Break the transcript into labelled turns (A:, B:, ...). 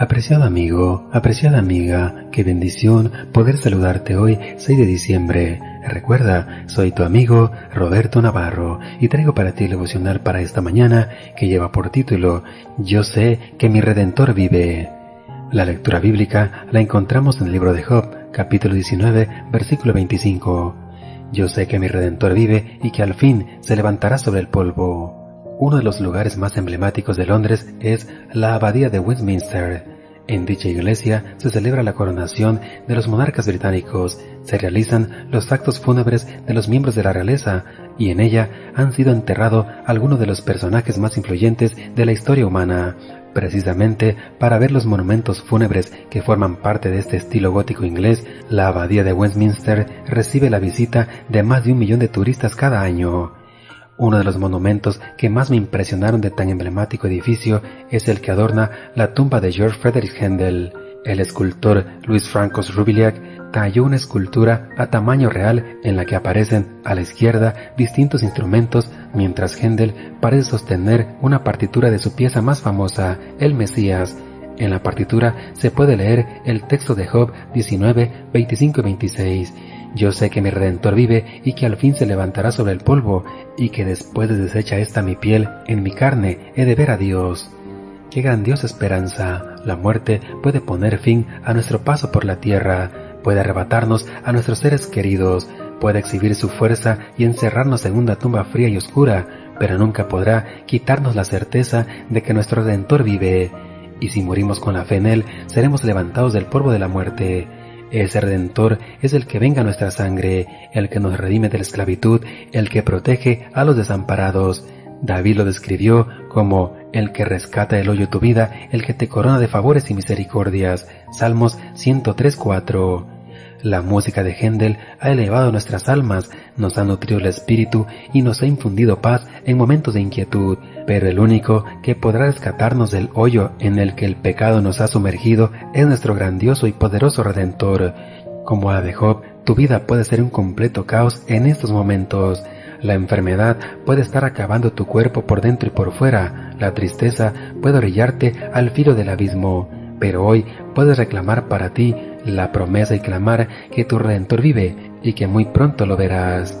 A: Apreciado amigo, apreciada amiga, qué bendición poder saludarte hoy 6 de diciembre. Recuerda, soy tu amigo Roberto Navarro y traigo para ti el devocional para esta mañana que lleva por título Yo sé que mi Redentor vive. La lectura bíblica la encontramos en el libro de Job, capítulo 19, versículo 25. Yo sé que mi Redentor vive y que al fin se levantará sobre el polvo. Uno de los lugares más emblemáticos de Londres es la Abadía de Westminster. En dicha iglesia se celebra la coronación de los monarcas británicos, se realizan los actos fúnebres de los miembros de la realeza y en ella han sido enterrados algunos de los personajes más influyentes de la historia humana. Precisamente para ver los monumentos fúnebres que forman parte de este estilo gótico inglés, la Abadía de Westminster recibe la visita de más de un millón de turistas cada año. Uno de los monumentos que más me impresionaron de tan emblemático edificio es el que adorna la tumba de George Frederick Händel. El escultor Luis Francos Rubiliak talló una escultura a tamaño real en la que aparecen a la izquierda distintos instrumentos mientras Händel parece sostener una partitura de su pieza más famosa, el Mesías. En la partitura se puede leer el texto de Job 19, 25 y 26 yo sé que mi Redentor vive y que al fin se levantará sobre el polvo, y que después de deshecha esta mi piel, en mi carne he de ver a Dios. Qué grandiosa esperanza. La muerte puede poner fin a nuestro paso por la tierra, puede arrebatarnos a nuestros seres queridos, puede exhibir su fuerza y encerrarnos en una tumba fría y oscura, pero nunca podrá quitarnos la certeza de que nuestro Redentor vive. Y si morimos con la fe en Él, seremos levantados del polvo de la muerte. Ese Redentor es el que venga nuestra sangre, el que nos redime de la esclavitud, el que protege a los desamparados. David lo describió como el que rescata el hoyo tu vida, el que te corona de favores y misericordias. Salmos 103.4. La música de Händel ha elevado nuestras almas, nos ha nutrido el espíritu y nos ha infundido paz en momentos de inquietud, pero el único que podrá rescatarnos del hoyo en el que el pecado nos ha sumergido es nuestro grandioso y poderoso Redentor. Como a de Job, tu vida puede ser un completo caos en estos momentos. La enfermedad puede estar acabando tu cuerpo por dentro y por fuera. La tristeza puede orillarte al filo del abismo. Pero hoy puedes reclamar para ti la promesa y clamar que tu Redentor vive y que muy pronto lo verás.